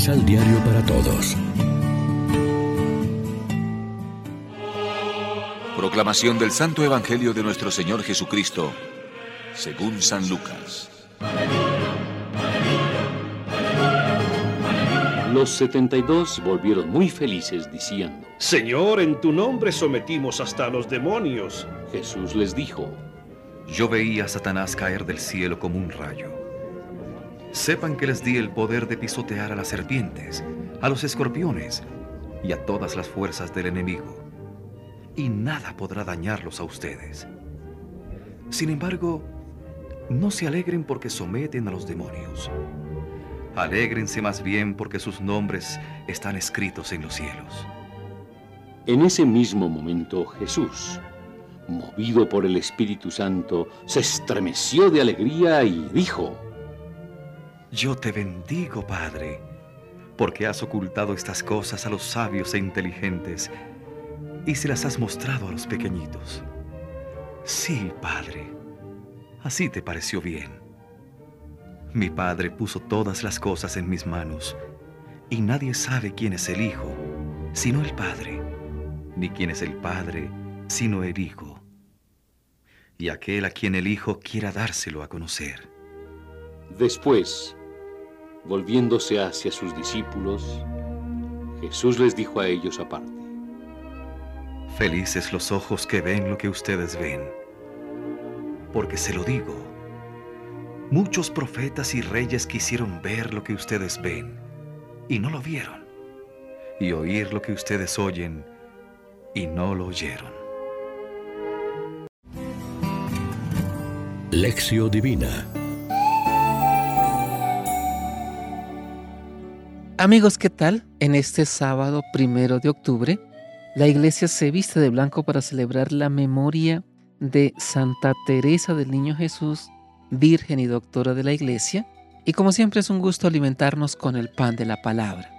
Misal Diario para Todos. Proclamación del Santo Evangelio de nuestro Señor Jesucristo, según San Lucas. Los setenta y dos volvieron muy felices diciendo, Señor, en tu nombre sometimos hasta a los demonios. Jesús les dijo, Yo veía a Satanás caer del cielo como un rayo. Sepan que les di el poder de pisotear a las serpientes, a los escorpiones y a todas las fuerzas del enemigo, y nada podrá dañarlos a ustedes. Sin embargo, no se alegren porque someten a los demonios. Alégrense más bien porque sus nombres están escritos en los cielos. En ese mismo momento Jesús, movido por el Espíritu Santo, se estremeció de alegría y dijo, yo te bendigo, Padre, porque has ocultado estas cosas a los sabios e inteligentes y se las has mostrado a los pequeñitos. Sí, Padre, así te pareció bien. Mi Padre puso todas las cosas en mis manos y nadie sabe quién es el Hijo, sino el Padre, ni quién es el Padre, sino el Hijo, y aquel a quien el Hijo quiera dárselo a conocer. Después, Volviéndose hacia sus discípulos, Jesús les dijo a ellos aparte, Felices los ojos que ven lo que ustedes ven, porque se lo digo, muchos profetas y reyes quisieron ver lo que ustedes ven y no lo vieron, y oír lo que ustedes oyen y no lo oyeron. Lección Divina Amigos, ¿qué tal? En este sábado primero de octubre, la iglesia se viste de blanco para celebrar la memoria de Santa Teresa del Niño Jesús, Virgen y Doctora de la Iglesia, y como siempre es un gusto alimentarnos con el pan de la palabra.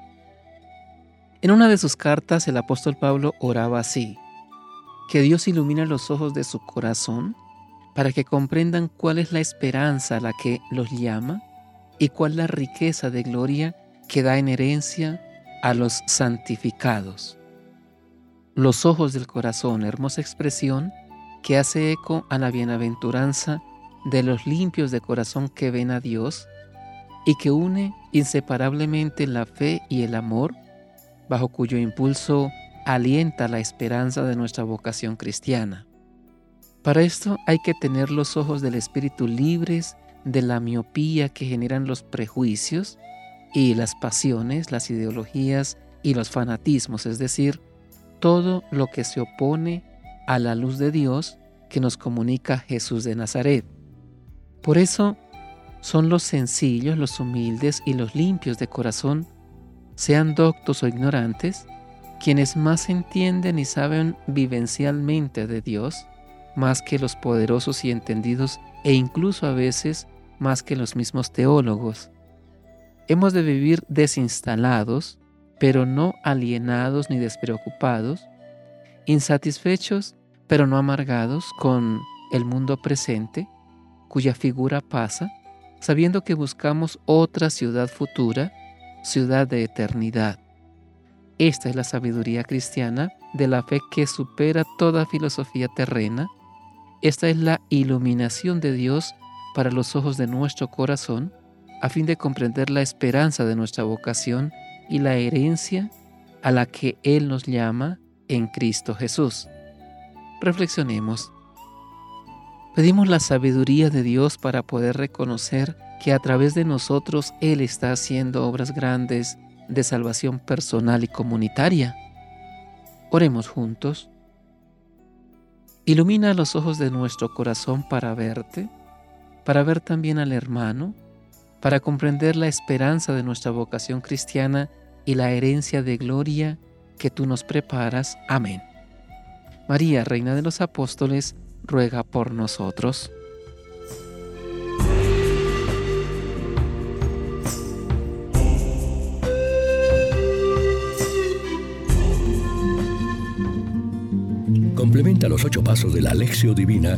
En una de sus cartas el apóstol Pablo oraba así, que Dios ilumine los ojos de su corazón para que comprendan cuál es la esperanza a la que los llama y cuál la riqueza de gloria que da en herencia a los santificados. Los ojos del corazón, hermosa expresión que hace eco a la bienaventuranza de los limpios de corazón que ven a Dios y que une inseparablemente la fe y el amor, bajo cuyo impulso alienta la esperanza de nuestra vocación cristiana. Para esto hay que tener los ojos del espíritu libres de la miopía que generan los prejuicios y las pasiones, las ideologías y los fanatismos, es decir, todo lo que se opone a la luz de Dios que nos comunica Jesús de Nazaret. Por eso son los sencillos, los humildes y los limpios de corazón, sean doctos o ignorantes, quienes más entienden y saben vivencialmente de Dios, más que los poderosos y entendidos e incluso a veces más que los mismos teólogos. Hemos de vivir desinstalados, pero no alienados ni despreocupados, insatisfechos, pero no amargados con el mundo presente, cuya figura pasa, sabiendo que buscamos otra ciudad futura, ciudad de eternidad. Esta es la sabiduría cristiana de la fe que supera toda filosofía terrena. Esta es la iluminación de Dios para los ojos de nuestro corazón a fin de comprender la esperanza de nuestra vocación y la herencia a la que Él nos llama en Cristo Jesús. Reflexionemos. Pedimos la sabiduría de Dios para poder reconocer que a través de nosotros Él está haciendo obras grandes de salvación personal y comunitaria. Oremos juntos. Ilumina los ojos de nuestro corazón para verte, para ver también al hermano, para comprender la esperanza de nuestra vocación cristiana y la herencia de gloria que tú nos preparas. Amén. María, Reina de los Apóstoles, ruega por nosotros. Complementa los ocho pasos de la Alexio Divina